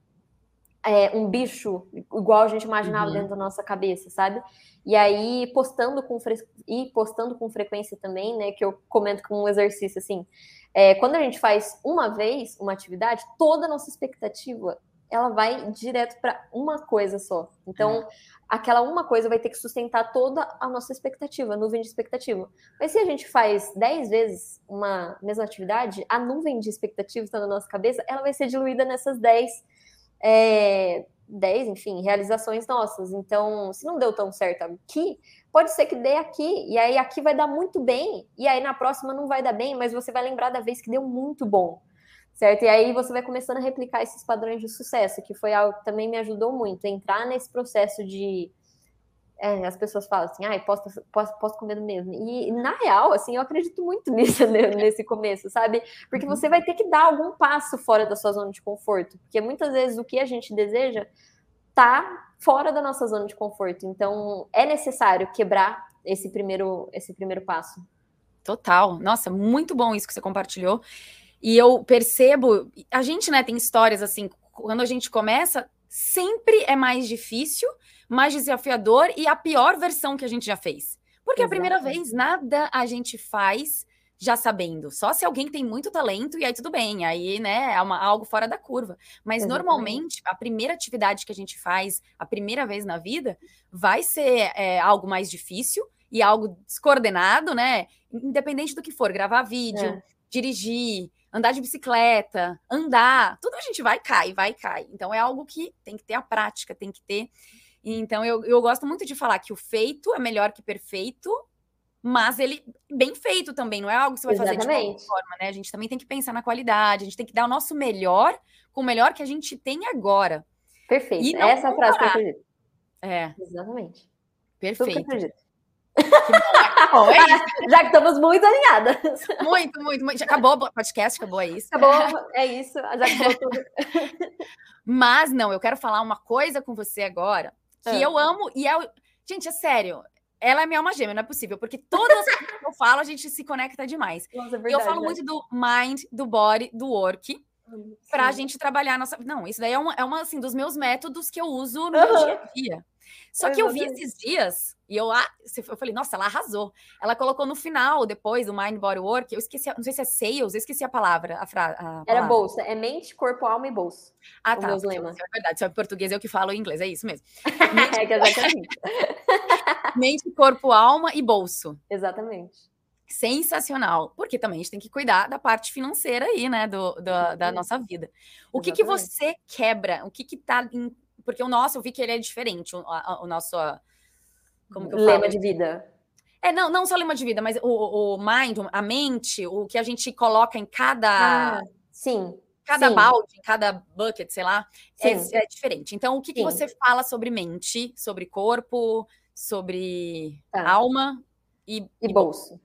é, um bicho igual a gente imaginava uhum. dentro da nossa cabeça, sabe? E aí postando com fre... e postando com frequência também, né? Que eu comento com um exercício assim. É, quando a gente faz uma vez uma atividade, toda a nossa expectativa ela vai direto para uma coisa só. Então, é. aquela uma coisa vai ter que sustentar toda a nossa expectativa, a nuvem de expectativa. Mas se a gente faz dez vezes uma mesma atividade, a nuvem de expectativa está na nossa cabeça, ela vai ser diluída nessas dez, é, dez, enfim, realizações nossas. Então, se não deu tão certo aqui, pode ser que dê aqui, e aí aqui vai dar muito bem, e aí na próxima não vai dar bem, mas você vai lembrar da vez que deu muito bom certo? E aí você vai começando a replicar esses padrões de sucesso, que foi algo que também me ajudou muito, entrar nesse processo de é, as pessoas falam assim, ah, posso, posso, posso comer mesmo. E, na real, assim, eu acredito muito nisso né, nesse começo, sabe? Porque uhum. você vai ter que dar algum passo fora da sua zona de conforto. Porque muitas vezes o que a gente deseja tá fora da nossa zona de conforto. Então, é necessário quebrar esse primeiro, esse primeiro passo. Total. Nossa, muito bom isso que você compartilhou. E eu percebo, a gente, né, tem histórias assim, quando a gente começa, sempre é mais difícil, mais desafiador e a pior versão que a gente já fez. Porque Exatamente. a primeira vez nada a gente faz já sabendo. Só se alguém tem muito talento e aí tudo bem, aí, né, é uma, algo fora da curva. Mas Exatamente. normalmente a primeira atividade que a gente faz a primeira vez na vida vai ser é, algo mais difícil e algo descoordenado, né? Independente do que for, gravar vídeo, é. dirigir, andar de bicicleta, andar, tudo a gente vai cai, vai cai. Então é algo que tem que ter a prática, tem que ter. Então eu, eu gosto muito de falar que o feito é melhor que perfeito, mas ele bem feito também, não é algo que você vai Exatamente. fazer de qualquer forma, né? A gente também tem que pensar na qualidade, a gente tem que dar o nosso melhor com o melhor que a gente tem agora. Perfeito. Essa é a frase que eu acredito. É. Exatamente. Perfeito. Bom, é Já que estamos muito alinhadas. Muito, muito, muito. Acabou o podcast, acabou, é isso. Acabou, é isso. Já acabou tudo. Mas não, eu quero falar uma coisa com você agora que ah. eu amo e é. Gente, é sério. Ela é minha alma gêmea, não é possível, porque todas as coisas que eu falo, a gente se conecta demais. Nossa, é verdade, eu falo muito do mind, do body, do work para a gente trabalhar a nossa. Não, isso daí é uma, é uma assim, dos meus métodos que eu uso no uhum. meu dia a dia. Só que eu vi esses dias e eu, ah, eu falei, nossa, ela arrasou. Ela colocou no final, depois, do Mind Body Work, eu esqueci, não sei se é sales, eu esqueci a palavra. A fra, a palavra. Era bolsa, é mente, corpo, alma e bolsa. Ah, tá. Meus lemas. É verdade, se é português, eu que falo em inglês, é isso mesmo. é que exatamente. mente, corpo, alma e bolso. Exatamente sensacional, porque também a gente tem que cuidar da parte financeira aí, né, do, do da nossa vida. O que que você quebra? O que que tá em porque o nosso, eu vi que ele é diferente, o, a, o nosso. Como que eu lema falo? de vida. É, não, não só lema de vida, mas o, o mind, a mente, o que a gente coloca em cada. Ah, sim. Cada sim. balde, em cada bucket, sei lá, é, é, diferente. Então, o que, que você fala sobre mente, sobre corpo, sobre tá. alma e, e, e bolso?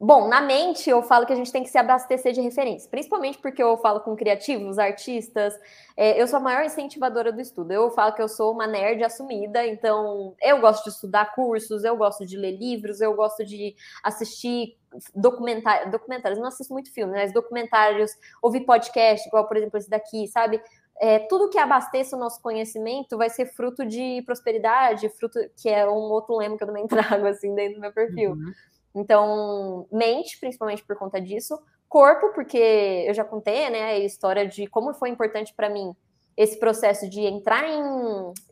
Bom, na mente eu falo que a gente tem que se abastecer de referências, principalmente porque eu falo com criativos, artistas. É, eu sou a maior incentivadora do estudo. Eu falo que eu sou uma nerd assumida, então eu gosto de estudar cursos, eu gosto de ler livros, eu gosto de assistir documentários. Documentários, não assisto muito filme, mas documentários, ouvir podcast, igual por exemplo esse daqui, sabe? É, tudo que abasteça o nosso conhecimento vai ser fruto de prosperidade, fruto que é um outro lema que eu também trago assim dentro do meu perfil. Uhum. Então, mente, principalmente por conta disso. Corpo, porque eu já contei, né, a história de como foi importante para mim esse processo de entrar em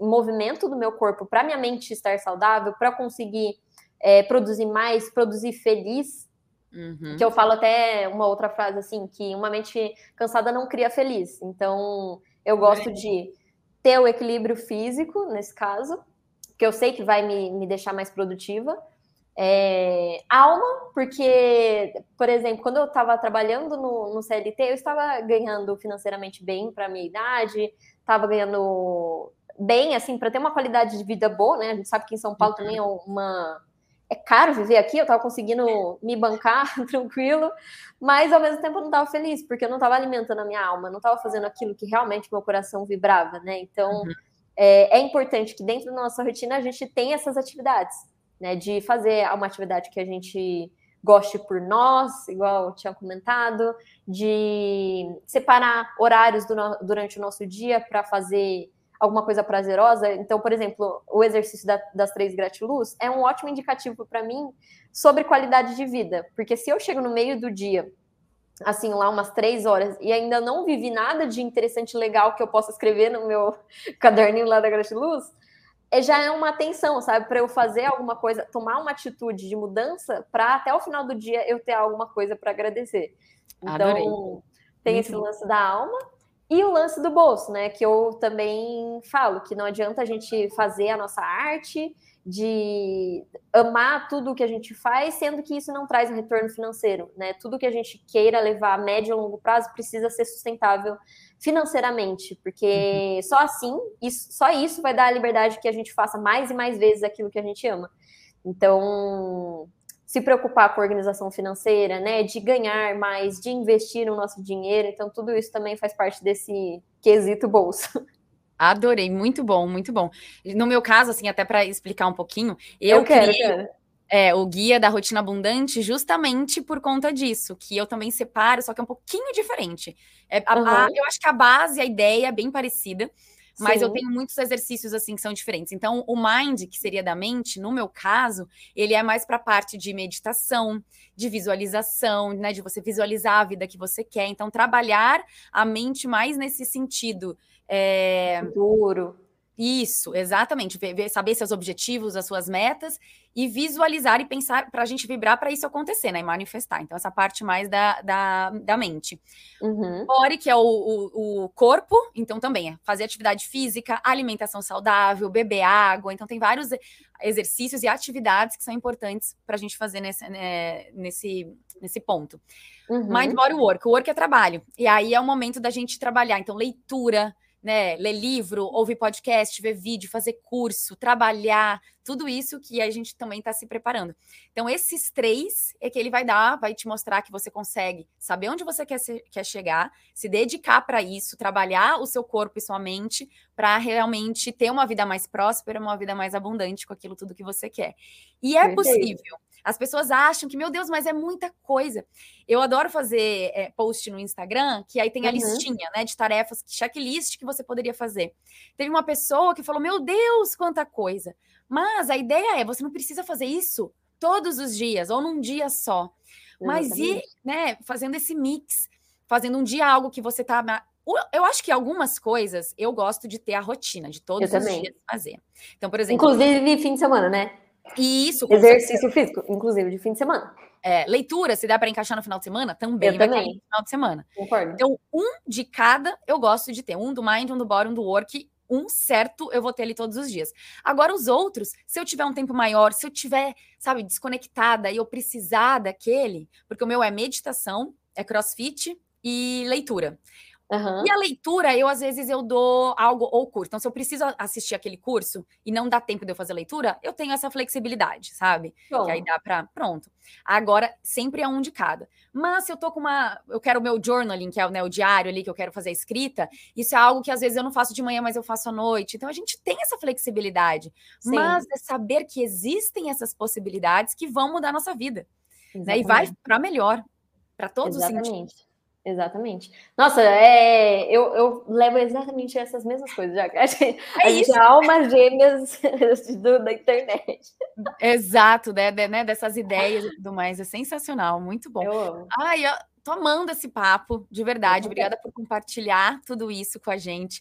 movimento do meu corpo para minha mente estar saudável, para conseguir é, produzir mais, produzir feliz. Uhum. Que eu falo até uma outra frase assim, que uma mente cansada não cria feliz. Então, eu gosto é. de ter o equilíbrio físico, nesse caso, que eu sei que vai me, me deixar mais produtiva, é, alma, porque, por exemplo, quando eu estava trabalhando no, no, CLT, eu estava ganhando financeiramente bem para a minha idade, estava ganhando bem, assim, para ter uma qualidade de vida boa, né? A gente sabe que em São Paulo também é uma. É caro viver aqui, eu estava conseguindo me bancar tranquilo, mas ao mesmo tempo eu não estava feliz, porque eu não estava alimentando a minha alma, não estava fazendo aquilo que realmente meu coração vibrava, né? Então, uhum. é, é importante que dentro da nossa rotina a gente tenha essas atividades né? De fazer uma atividade que a gente goste por nós, igual eu tinha comentado, de separar horários durante o nosso dia para fazer alguma coisa prazerosa. Então, por exemplo, o exercício da, das três gratiluz é um ótimo indicativo para mim sobre qualidade de vida, porque se eu chego no meio do dia, assim, lá umas três horas, e ainda não vivi nada de interessante, legal que eu possa escrever no meu caderninho lá da gratiluz, já é uma atenção, sabe? Para eu fazer alguma coisa, tomar uma atitude de mudança, para até o final do dia eu ter alguma coisa para agradecer. Então, Adorei. tem Muito esse lance da alma e o lance do bolso, né? Que eu também falo que não adianta a gente fazer a nossa arte de amar tudo o que a gente faz, sendo que isso não traz um retorno financeiro, né? Tudo que a gente queira levar a médio e longo prazo precisa ser sustentável financeiramente, porque uhum. só assim, isso, só isso vai dar a liberdade que a gente faça mais e mais vezes aquilo que a gente ama. Então, se preocupar com a organização financeira, né, de ganhar mais, de investir no nosso dinheiro, então tudo isso também faz parte desse quesito bolsa. Adorei, muito bom, muito bom. No meu caso, assim, até para explicar um pouquinho, eu, eu quero, criei quero. É, o guia da rotina abundante justamente por conta disso, que eu também separo, só que é um pouquinho diferente. É, a, uhum. a, eu acho que a base, a ideia é bem parecida, mas Sim. eu tenho muitos exercícios assim que são diferentes. Então, o mind, que seria da mente, no meu caso, ele é mais para a parte de meditação, de visualização, né, de você visualizar a vida que você quer. Então, trabalhar a mente mais nesse sentido é... Futuro. Isso, exatamente. Saber seus objetivos, as suas metas e visualizar e pensar para a gente vibrar para isso acontecer, né? E manifestar. Então, essa parte mais da, da, da mente. Uhum. Core, que é o, o, o, corpo, então também é fazer atividade física, alimentação saudável, beber água. Então, tem vários exercícios e atividades que são importantes para a gente fazer nesse, né, nesse, nesse ponto. Uhum. Mind, body, work. O work é trabalho. E aí é o momento da gente trabalhar. Então, leitura né, ler livro, ouvir podcast, ver vídeo, fazer curso, trabalhar, tudo isso que a gente também está se preparando. Então, esses três é que ele vai dar, vai te mostrar que você consegue saber onde você quer, ser, quer chegar, se dedicar para isso, trabalhar o seu corpo e sua mente para realmente ter uma vida mais próspera, uma vida mais abundante com aquilo tudo que você quer. E é Perfeito. possível. As pessoas acham que, meu Deus, mas é muita coisa. Eu adoro fazer é, post no Instagram, que aí tem a uhum. listinha, né, de tarefas, checklist que você poderia fazer. Teve uma pessoa que falou, meu Deus, quanta coisa. Mas a ideia é, você não precisa fazer isso todos os dias, ou num dia só. Mas ir, né, fazendo esse mix, fazendo um dia algo que você tá eu acho que algumas coisas eu gosto de ter a rotina, de todos eu os também. dias fazer. Então, por exemplo. Inclusive fim de semana, né? Isso. Exercício físico, inclusive de fim de semana. É, leitura, se dá para encaixar no final de semana, também eu vai também. no final de semana. Concordo. Então, um de cada eu gosto de ter. Um do mind, um do body, um do work. Um certo eu vou ter ali todos os dias. Agora, os outros, se eu tiver um tempo maior, se eu tiver, sabe, desconectada e eu precisar daquele, porque o meu é meditação, é crossfit e leitura. Uhum. E a leitura, eu às vezes eu dou algo ou curso. Então, se eu preciso assistir aquele curso e não dá tempo de eu fazer leitura, eu tenho essa flexibilidade, sabe? Bom. Que aí dá para pronto. Agora, sempre é um de cada. Mas se eu tô com uma, eu quero o meu journaling, que é né, o diário ali que eu quero fazer a escrita, isso é algo que às vezes eu não faço de manhã, mas eu faço à noite. Então a gente tem essa flexibilidade. Sim. Mas é saber que existem essas possibilidades que vão mudar a nossa vida, né? E vai para melhor, para todos Exatamente. os sentidos. Exatamente. Nossa, é, eu, eu levo exatamente essas mesmas coisas, já. A gente, é a gente é almas gêmeas do, da internet. Exato, né, né, Dessas ideias e tudo mais. É sensacional, muito bom. Eu amo. Ai, eu tô amando esse papo, de verdade. Obrigada por compartilhar tudo isso com a gente.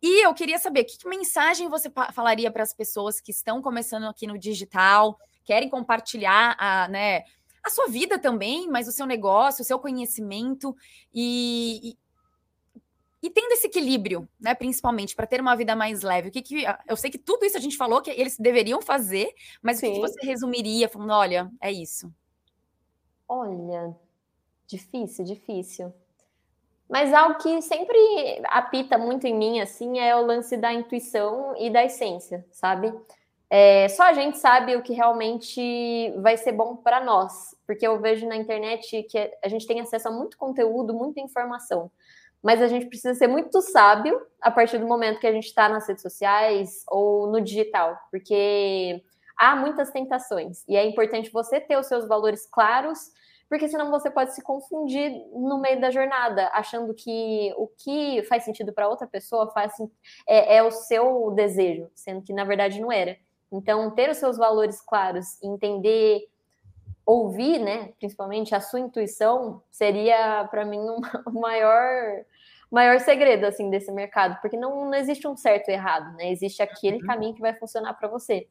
E eu queria saber que, que mensagem você falaria para as pessoas que estão começando aqui no digital, querem compartilhar a, né? A sua vida também, mas o seu negócio, o seu conhecimento e, e, e tendo esse equilíbrio, né, principalmente para ter uma vida mais leve. O que, que eu sei que tudo isso a gente falou que eles deveriam fazer, mas Sim. o que, que você resumiria falando, olha, é isso? Olha, difícil, difícil. Mas algo que sempre apita muito em mim, assim, é o lance da intuição e da essência, sabe? É, só a gente sabe o que realmente vai ser bom para nós, porque eu vejo na internet que a gente tem acesso a muito conteúdo, muita informação, mas a gente precisa ser muito sábio a partir do momento que a gente está nas redes sociais ou no digital, porque há muitas tentações e é importante você ter os seus valores claros, porque senão você pode se confundir no meio da jornada, achando que o que faz sentido para outra pessoa faz é, é o seu desejo, sendo que na verdade não era. Então, ter os seus valores claros, entender, ouvir, né, principalmente a sua intuição, seria para mim um, o maior maior segredo assim desse mercado, porque não, não existe um certo e errado, né? Existe aquele uhum. caminho que vai funcionar para você.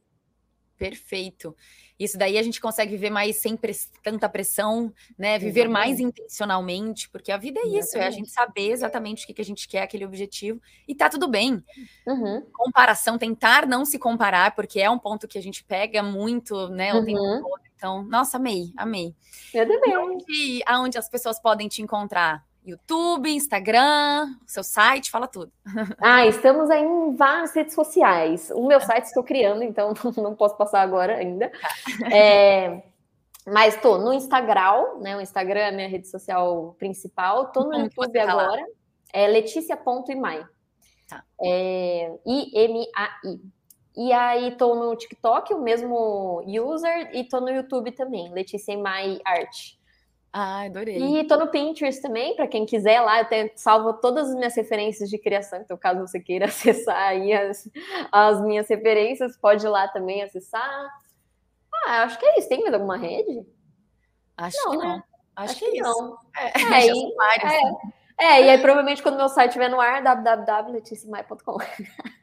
Perfeito. Isso daí a gente consegue viver mais sem press tanta pressão, né? Viver exatamente. mais intencionalmente, porque a vida é isso, exatamente. é a gente saber exatamente o que, que a gente quer, aquele objetivo, e tá tudo bem. Uhum. Comparação, tentar não se comparar, porque é um ponto que a gente pega muito, né? O uhum. tempo todo. Então, nossa, amei, amei. Eu também. Aonde, aonde as pessoas podem te encontrar? YouTube, Instagram, seu site, fala tudo. Ah, estamos aí em várias redes sociais. O meu site estou criando, então não posso passar agora ainda. Tá. É, mas estou no Instagram, né? O Instagram é a minha rede social principal. Estou no Como YouTube tá agora. Lá? É Letícia.imai. Tá. É, I-M-A-I. E aí estou no TikTok, o mesmo user, e estou no YouTube também, Letícia Imai Arte. Ah, adorei. E tô no Pinterest também, para quem quiser lá, eu tenho, salvo todas as minhas referências de criação, então caso você queira acessar aí as, as minhas referências, pode ir lá também acessar. Ah, acho que é isso. Tem mais alguma rede? Acho não, que não. Né? Acho, acho que, que, é não. É, é, e, é, é, e aí provavelmente quando meu site estiver no ar, www.leticiamai.com.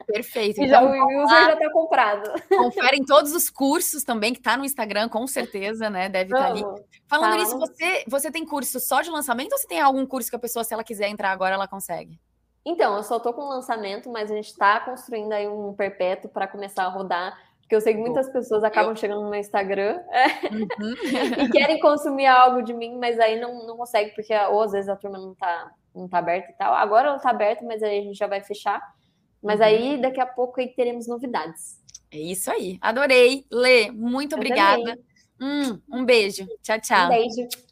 Perfeito. Então, já, o user já está comprado. Conferem todos os cursos também, que está no Instagram, com certeza, né? Deve estar tá ali. Falando tá. nisso, você, você tem curso só de lançamento ou você tem algum curso que a pessoa, se ela quiser entrar agora, ela consegue? Então, eu só estou com lançamento, mas a gente está construindo aí um perpétuo para começar a rodar. Porque eu sei que muitas pessoas acabam chegando no meu Instagram uhum. e querem consumir algo de mim, mas aí não, não consegue, porque ou às vezes a turma não está não tá aberta e tal. Agora ela está aberta, mas aí a gente já vai fechar. Mas uhum. aí, daqui a pouco, aí teremos novidades. É isso aí. Adorei. Lê, muito Eu obrigada. Hum, um beijo. Tchau, tchau. Um beijo.